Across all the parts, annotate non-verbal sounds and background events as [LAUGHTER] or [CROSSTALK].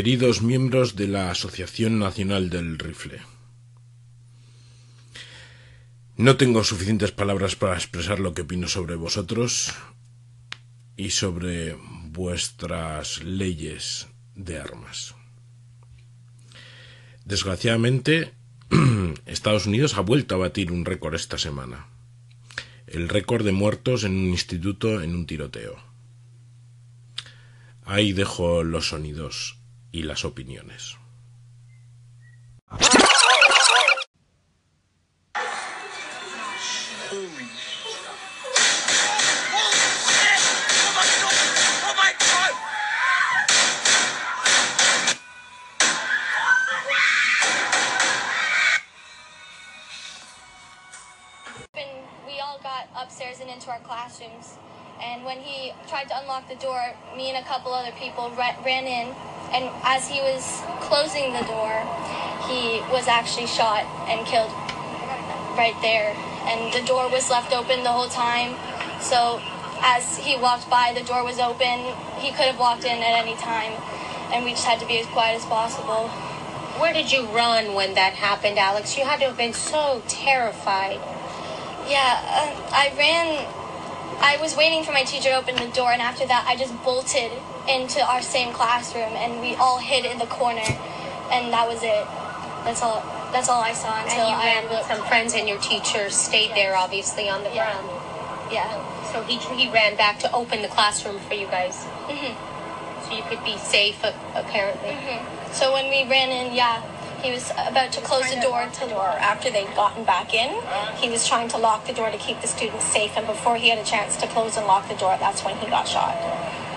Queridos miembros de la Asociación Nacional del Rifle, no tengo suficientes palabras para expresar lo que opino sobre vosotros y sobre vuestras leyes de armas. Desgraciadamente, [CLEARS THROAT] Estados Unidos ha vuelto a batir un récord esta semana. El récord de muertos en un instituto en un tiroteo. Ahí dejo los sonidos y las opiniones. upstairs and into our classrooms. And when he tried to unlock the door, me and a couple other people ran in. And as he was closing the door, he was actually shot and killed right there. And the door was left open the whole time. So as he walked by, the door was open. He could have walked in at any time. And we just had to be as quiet as possible. Where did you run when that happened, Alex? You had to have been so terrified. Yeah, uh, I ran. I was waiting for my teacher to open the door, and after that, I just bolted into our same classroom, and we all hid in the corner, and that was it. That's all. That's all I saw until and you I ran with some friends, and your teacher stayed there, obviously, on the Yeah. ground. Yeah. So he he ran back to open the classroom for you guys, hmm so you could be safe, a- apparently. hmm So when we ran in, yeah, he was about to close the door to the door after they'd gotten back in. He was trying to lock the door to keep the students safe, and before he had a chance to close and lock the door, that's when he got shot.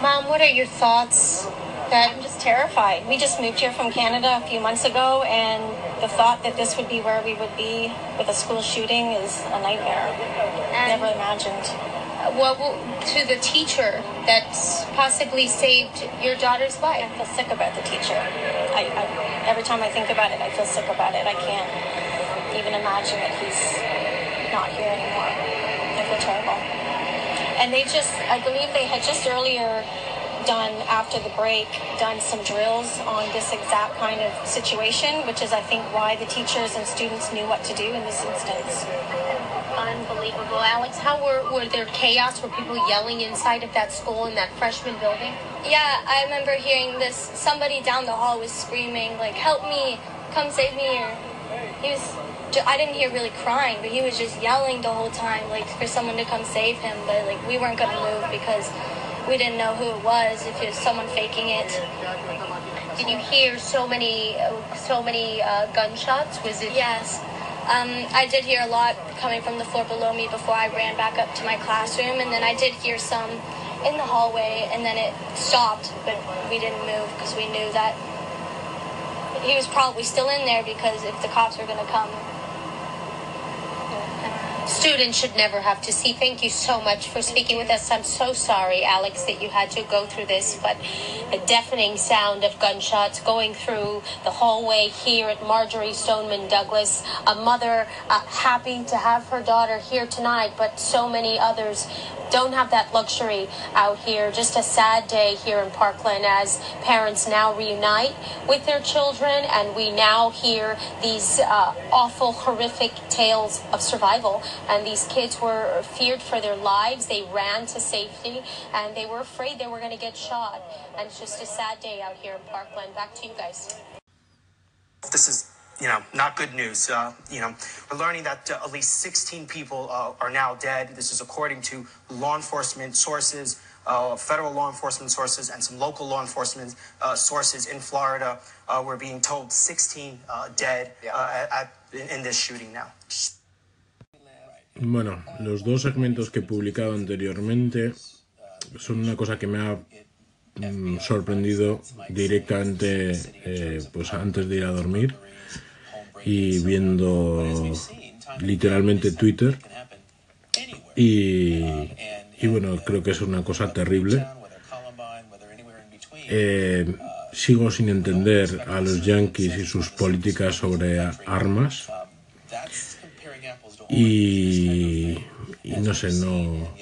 Mom, what are your thoughts? That I'm just terrified. We just moved here from Canada a few months ago, and the thought that this would be where we would be with a school shooting is a nightmare. Never imagined. what to the teacher that's possibly saved your daughter's life? I feel sick about the teacher. I, I, every time I think about it, I feel sick about it. I can't even imagine that he's not here anymore. I feel terrible. And they just, I believe they had just earlier done, after the break, done some drills on this exact kind of situation, which is, I think, why the teachers and students knew what to do in this instance. Unbelievable. Alex, how were, were there chaos? Were people yelling inside of that school in that freshman building? Yeah, I remember hearing this. Somebody down the hall was screaming, like, "Help me! Come save me!" Or he was. I didn't hear really crying, but he was just yelling the whole time, like for someone to come save him. But like we weren't gonna move because we didn't know who it was. If it was someone faking it, Did you hear so many, so many uh, gunshots? Was it? yes. Um, I did hear a lot coming from the floor below me before I ran back up to my classroom, and then I did hear some in the hallway, and then it stopped, but we didn't move because we knew that he was probably still in there because if the cops were going to come. Students should never have to see. Thank you so much for speaking with us. I'm so sorry, Alex, that you had to go through this, but the deafening sound of gunshots going through the hallway here at Marjorie Stoneman Douglas, a mother uh, happy to have her daughter here tonight, but so many others don't have that luxury out here. Just a sad day here in Parkland as parents now reunite with their children, and we now hear these uh, awful, horrific tales of survival. And these kids were feared for their lives. They ran to safety, and they were afraid they were going to get shot. And it's just a sad day out here in Parkland. Back to you guys. This is, you know, not good news. Uh, you know, we're learning that uh, at least 16 people uh, are now dead. This is according to law enforcement sources, uh, federal law enforcement sources, and some local law enforcement uh, sources in Florida. Uh, we're being told 16 uh, dead uh, at, in, in this shooting now. Bueno, los dos segmentos que he publicado anteriormente son una cosa que me ha mm, sorprendido directamente eh, pues antes de ir a dormir y viendo literalmente Twitter y, y bueno, creo que es una cosa terrible. Eh, sigo sin entender a los yankees y sus políticas sobre armas y, y no sé, no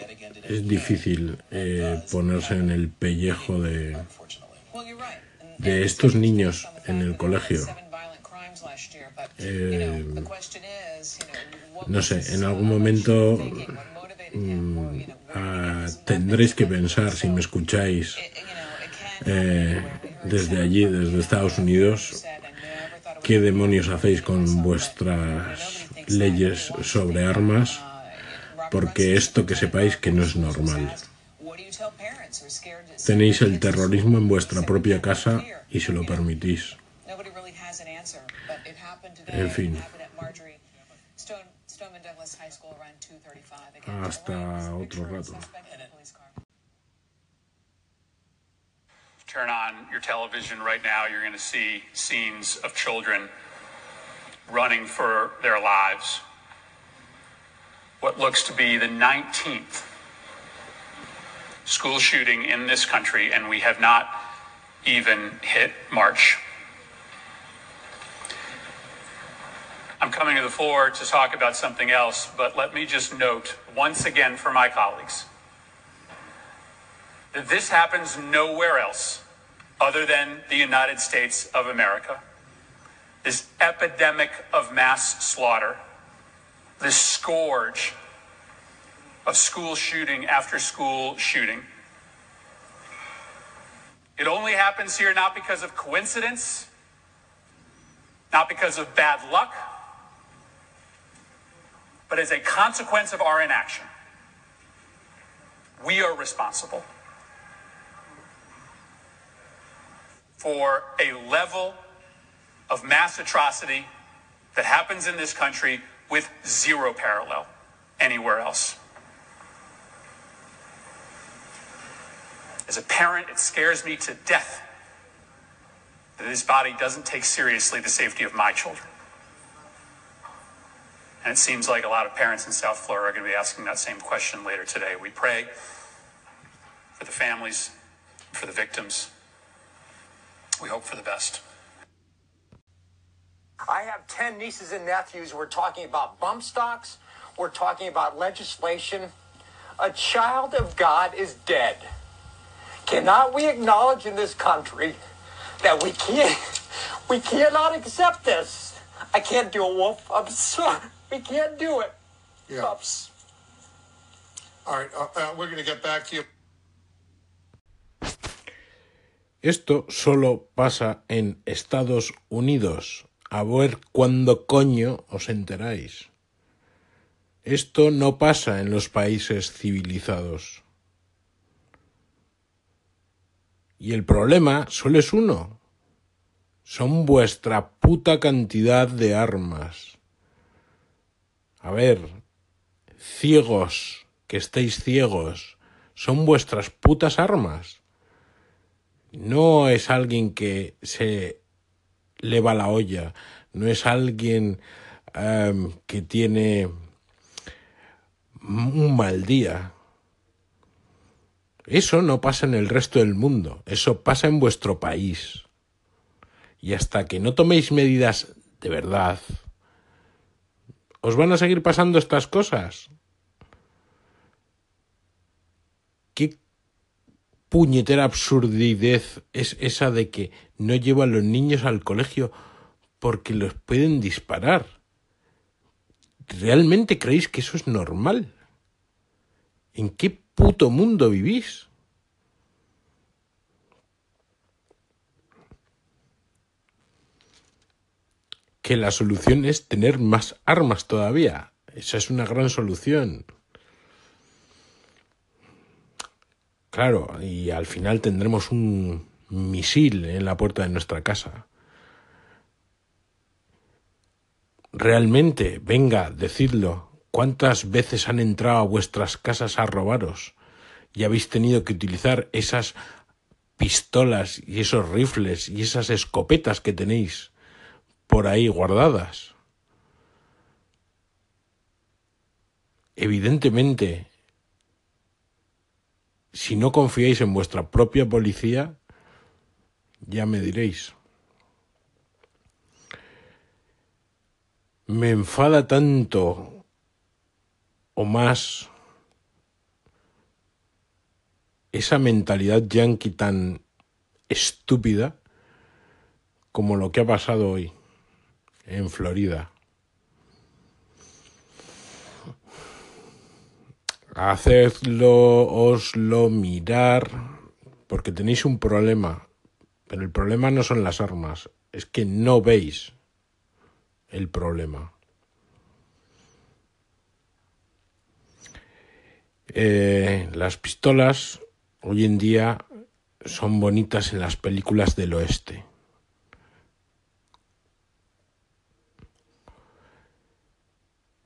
es difícil eh, ponerse en el pellejo de, de estos niños en el colegio. Eh, no sé, en algún momento mm, ah, tendréis que pensar, si me escucháis eh, desde allí, desde Estados Unidos, qué demonios hacéis con vuestras leyes sobre armas, porque esto que sepáis que no es normal. Tenéis el terrorismo en vuestra propia casa y se lo permitís. En fin. Hasta otro rato. Turn on your television right now, you're going to see scenes of children running for their lives. What looks to be the 19th school shooting in this country, and we have not even hit March. I'm coming to the floor to talk about something else, but let me just note once again for my colleagues that this happens nowhere else other than the United States of America. This epidemic of mass slaughter, this scourge of school shooting after school shooting. It only happens here not because of coincidence, not because of bad luck, but as a consequence of our inaction. We are responsible for a level of mass atrocity that happens in this country with zero parallel anywhere else. As a parent, it scares me to death that this body doesn't take seriously the safety of my children. And it seems like a lot of parents in South Florida are going to be asking that same question later today. We pray for the families, for the victims. We hope for the best. I have 10 nieces and nephews. We're talking about bump stocks. We're talking about legislation. A child of God is dead. Cannot we acknowledge in this country that we can't, we cannot accept this? I can't do it, Wolf. I'm sorry. We can't do it. Yeah. Ups. All right, uh, uh, we're going to get back to you. Esto solo pasa en Estados Unidos. A ver cuándo coño os enteráis. Esto no pasa en los países civilizados. Y el problema solo es uno. Son vuestra puta cantidad de armas. A ver, ciegos, que estéis ciegos, son vuestras putas armas. No es alguien que se le va la olla, no es alguien um, que tiene un mal día. Eso no pasa en el resto del mundo, eso pasa en vuestro país. Y hasta que no toméis medidas de verdad, ¿os van a seguir pasando estas cosas? ¿Qué puñetera absurdidez es esa de que no llevan los niños al colegio porque los pueden disparar? ¿Realmente creéis que eso es normal? ¿En qué puto mundo vivís? Que la solución es tener más armas todavía. Esa es una gran solución. Claro, y al final tendremos un misil en la puerta de nuestra casa. Realmente, venga, decidlo. ¿Cuántas veces han entrado a vuestras casas a robaros y habéis tenido que utilizar esas pistolas y esos rifles y esas escopetas que tenéis por ahí guardadas? Evidentemente, si no confiáis en vuestra propia policía, ya me diréis. Me enfada tanto o más esa mentalidad yankee tan estúpida como lo que ha pasado hoy en Florida. Hacedlo, oslo mirar, porque tenéis un problema. Pero el problema no son las armas, es que no veis el problema. Eh, las pistolas hoy en día son bonitas en las películas del oeste.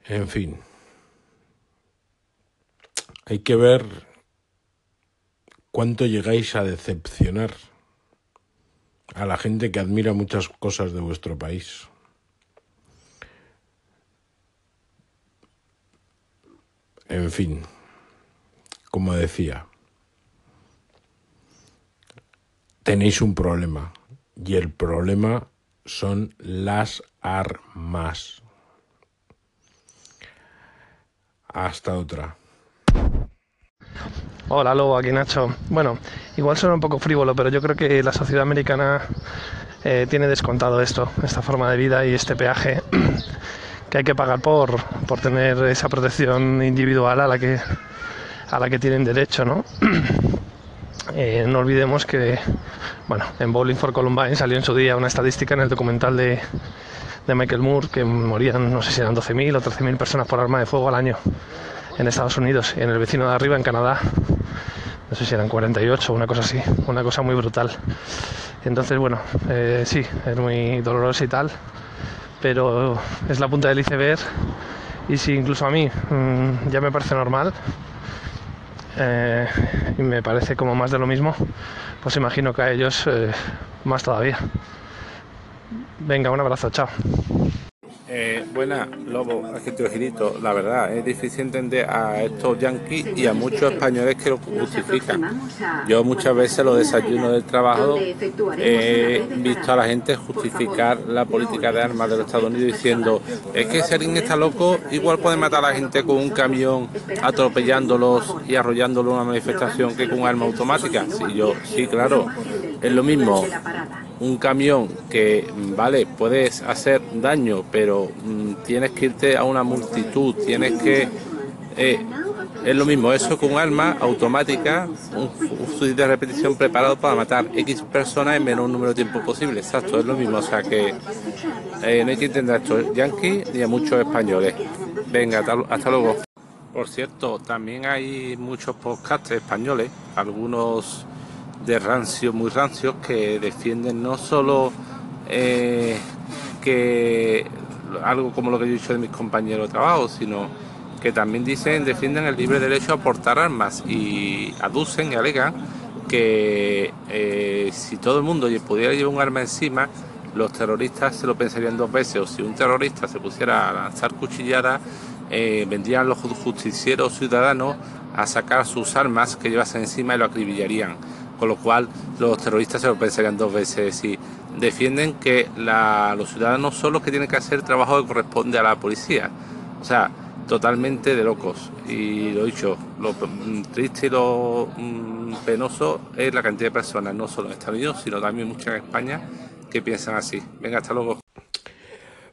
En fin, hay que ver cuánto llegáis a decepcionar a la gente que admira muchas cosas de vuestro país. En fin, como decía, tenéis un problema y el problema son las armas. Hasta otra. Hola Lobo, aquí Nacho. Bueno, igual suena un poco frívolo, pero yo creo que la sociedad americana eh, tiene descontado esto, esta forma de vida y este peaje [CLEARS THROAT] que hay que pagar por, por tener esa protección individual a la que, a la que tienen derecho, ¿no? [CLEARS THROAT] Eh, no olvidemos que, bueno, en Bowling for Columbine salió en su día una estadística en el documental de, de Michael Moore que morían, no sé si eran 12.000 o 13.000 personas por arma de fuego al año en Estados Unidos y en el vecino de arriba, en Canadá, no sé si eran 48 o una cosa así, una cosa muy brutal. Entonces, bueno, eh, sí, es muy doloroso y tal, pero es la punta del iceberg y si incluso a mí mmm, ya me parece normal eh, y me parece como más de lo mismo, pues imagino que a ellos eh, más todavía. Venga, un abrazo, chao. Eh, Lobo, aquí girito. La verdad, es difícil entender a estos yanquis y a muchos españoles que lo justifican. Yo muchas veces los desayunos del trabajo he visto a la gente justificar la política de armas de los Estados Unidos diciendo es que si alguien está loco, igual puede matar a la gente con un camión atropellándolos y arrollándolos en una manifestación que con un arma automática. Sí, claro, es lo mismo un camión que, vale, puedes hacer daño, pero mm, tienes que irte a una multitud, tienes que... Eh, es lo mismo, eso con un arma automática, un, fusil de repetición preparado para matar X personas en menor número de tiempo posible. Exacto, es lo mismo. O sea que eh, no hay que entender a estos yankees ni a muchos españoles. Venga, hasta, hasta luego. Por cierto, también hay muchos podcasts españoles, algunos de rancio, muy rancios, que defienden no solo eh, que algo como lo que yo he dicho de mis compañeros de trabajo, sino que también dicen, defienden el libre derecho a portar armas y aducen y alegan que eh, si todo el mundo pudiera llevar un arma encima, los terroristas se lo pensarían dos veces, o si un terrorista se pusiera a lanzar cuchilladas, eh, vendrían los justicieros ciudadanos a sacar sus armas que llevasen encima y lo acribillarían con lo cual los terroristas se lo pensarían dos veces y defienden que la, los ciudadanos son los que tienen que hacer el trabajo que corresponde a la policía. O sea, totalmente de locos. Y lo dicho, lo triste y lo mm, penoso es la cantidad de personas, no solo en Estados Unidos, sino también muchas en España, que piensan así. Venga, hasta luego.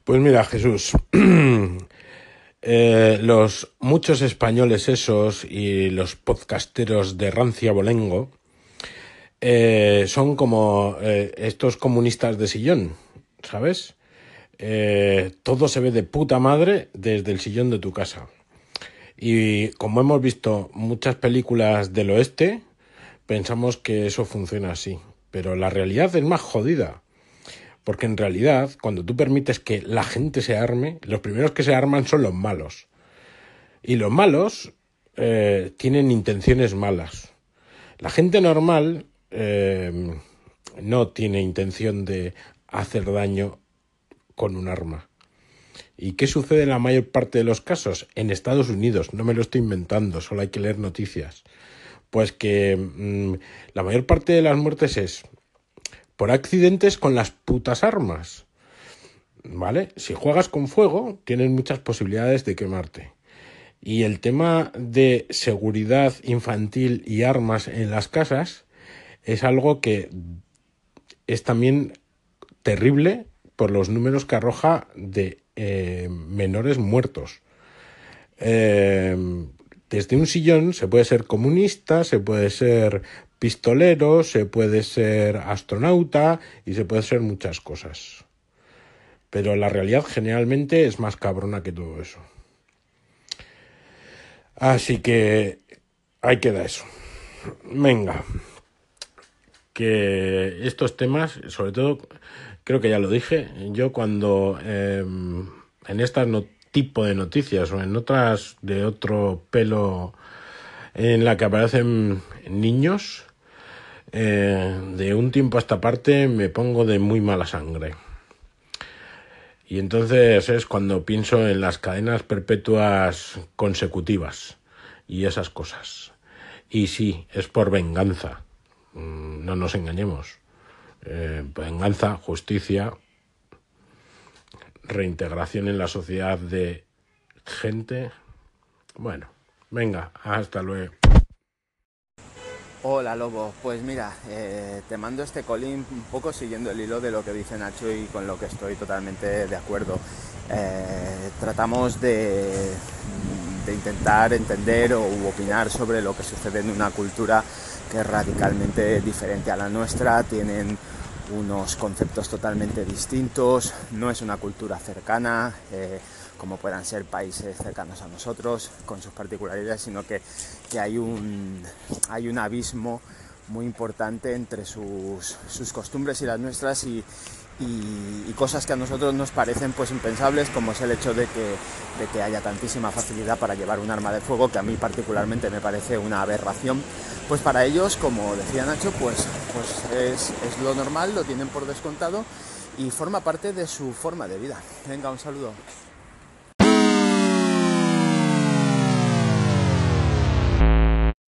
Pues mira, Jesús, [CLEARS THROAT] eh, los muchos españoles esos y los podcasteros de Rancia Bolengo, eh, son como eh, estos comunistas de sillón, ¿sabes? Eh, todo se ve de puta madre desde el sillón de tu casa. Y como hemos visto muchas películas del oeste, pensamos que eso funciona así. Pero la realidad es más jodida. Porque en realidad, cuando tú permites que la gente se arme, los primeros que se arman son los malos. Y los malos tienen intenciones malas. La gente normal eh, no tiene intención de hacer daño con un arma. ¿Y qué sucede en la mayor parte de los casos? En Estados Unidos, no me lo estoy inventando, solo hay que leer noticias. Pues que mmm, la mayor parte de las muertes es por accidentes con las putas armas. ¿Vale? Si juegas con fuego, tienes muchas posibilidades de quemarte. Y el tema de seguridad infantil y armas en las casas es algo que es también terrible por los números que arroja de eh, menores muertos. Eh, desde un sillón se puede ser comunista, se puede ser pistolero, se puede ser astronauta y se puede ser muchas cosas. Pero la realidad generalmente es más cabrona que todo eso. Así que ahí queda eso. Venga. Que estos temas, sobre todo, creo que ya lo dije, yo cuando em, en este tipo de noticias o en otras de otro pelo en la que aparecen niños, eh, de un tiempo a esta parte me pongo de muy mala sangre. Y entonces es cuando pienso en las cadenas perpetuas consecutivas y esas cosas. Y sí, es por venganza. Mm, no nos engañemos. Eh, venganza, justicia, reintegración en la sociedad de gente. Bueno, venga, hasta luego. Hola Lobo, pues mira, eh, te mando este colín un poco siguiendo el hilo de lo que dice Nacho y con lo que estoy totalmente de acuerdo. Eh, tratamos de, de, intentar entender o opinar sobre lo que sucede en una cultura que es radicalmente diferente a la nuestra, tienen unos conceptos totalmente distintos, no es una cultura cercana. Eh, como puedan ser países cercanos a nosotros, con sus particularidades, sino que, hay, un, hay un abismo muy importante entre sus, costumbres y las nuestras y, cosas que a nosotros nos parecen pues impensables como es el hecho de que, de que haya tantísima facilidad para llevar un arma de fuego que a mí particularmente me parece una aberración. Pues para ellos como decía Nacho pues, pues es, es lo normal lo tienen por descontado y forma parte de su forma de vida. Venga un saludo